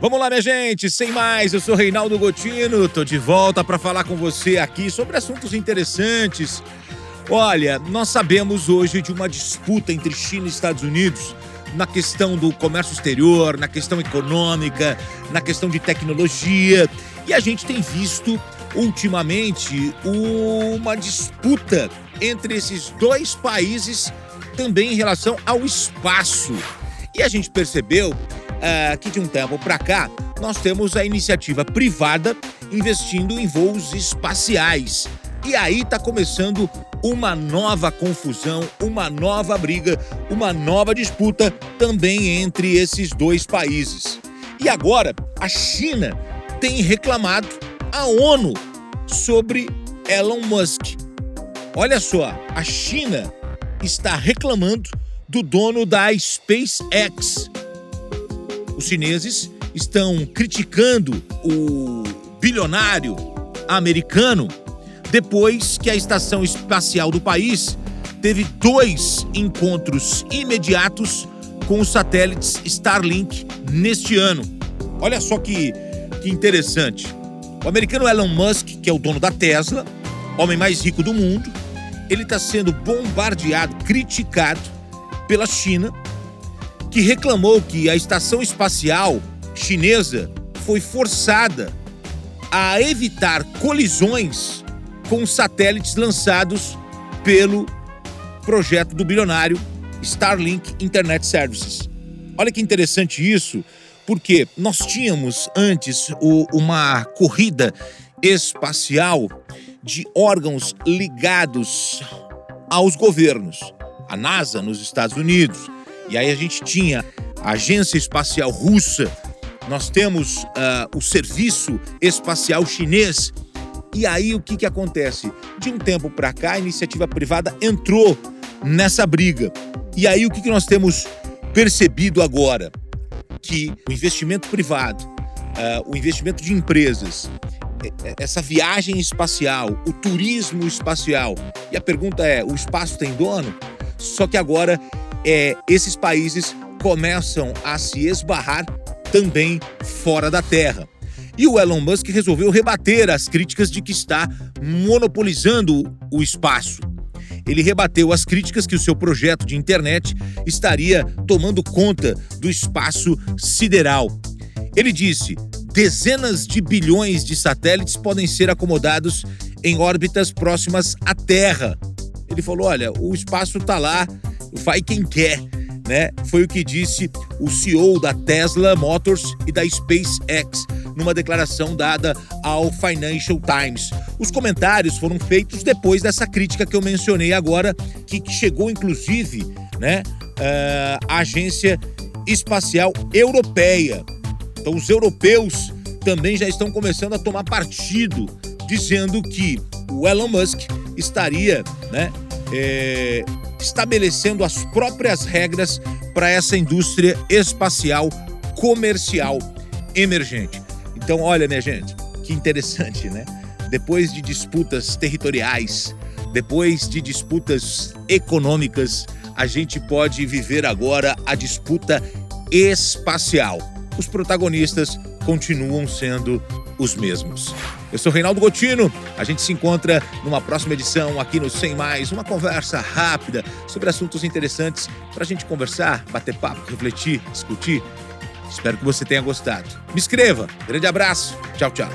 Vamos lá, minha gente, sem mais, eu sou Reinaldo Gotino, tô de volta para falar com você aqui sobre assuntos interessantes. Olha, nós sabemos hoje de uma disputa entre China e Estados Unidos na questão do comércio exterior, na questão econômica, na questão de tecnologia, e a gente tem visto ultimamente uma disputa entre esses dois países também em relação ao espaço. E a gente percebeu uh, que de um tempo para cá nós temos a iniciativa privada investindo em voos espaciais. E aí está começando uma nova confusão, uma nova briga, uma nova disputa também entre esses dois países. E agora a China tem reclamado à ONU sobre Elon Musk. Olha só, a China está reclamando do dono da SpaceX, os chineses estão criticando o bilionário americano depois que a estação espacial do país teve dois encontros imediatos com os satélites Starlink neste ano. Olha só que, que interessante. O americano Elon Musk, que é o dono da Tesla, homem mais rico do mundo, ele está sendo bombardeado, criticado pela China que reclamou que a estação espacial chinesa foi forçada a evitar colisões com satélites lançados pelo projeto do bilionário Starlink Internet Services. Olha que interessante isso, porque nós tínhamos antes o, uma corrida espacial de órgãos ligados aos governos. A NASA nos Estados Unidos, e aí a gente tinha a Agência Espacial Russa, nós temos uh, o Serviço Espacial Chinês. E aí o que, que acontece? De um tempo para cá, a iniciativa privada entrou nessa briga. E aí o que, que nós temos percebido agora? Que o investimento privado, uh, o investimento de empresas, essa viagem espacial, o turismo espacial. E a pergunta é: o espaço tem dono? Só que agora é, esses países começam a se esbarrar também fora da Terra. E o Elon Musk resolveu rebater as críticas de que está monopolizando o espaço. Ele rebateu as críticas que o seu projeto de internet estaria tomando conta do espaço sideral. Ele disse: dezenas de bilhões de satélites podem ser acomodados em órbitas próximas à Terra. Ele falou: olha, o espaço está lá, vai quem quer. Né? Foi o que disse o CEO da Tesla Motors e da SpaceX numa declaração dada ao Financial Times. Os comentários foram feitos depois dessa crítica que eu mencionei agora, que chegou inclusive né, uh, à Agência Espacial Europeia. Então, os europeus também já estão começando a tomar partido, dizendo que o Elon Musk estaria né, é, estabelecendo as próprias regras para essa indústria espacial comercial emergente. Então, olha, minha gente, que interessante, né? Depois de disputas territoriais, depois de disputas econômicas, a gente pode viver agora a disputa espacial. Os protagonistas continuam sendo os mesmos. Eu sou Reinaldo Gotino. A gente se encontra numa próxima edição aqui no Sem Mais, uma conversa rápida sobre assuntos interessantes para a gente conversar, bater papo, refletir, discutir. Espero que você tenha gostado. Me inscreva. Grande abraço. Tchau, tchau.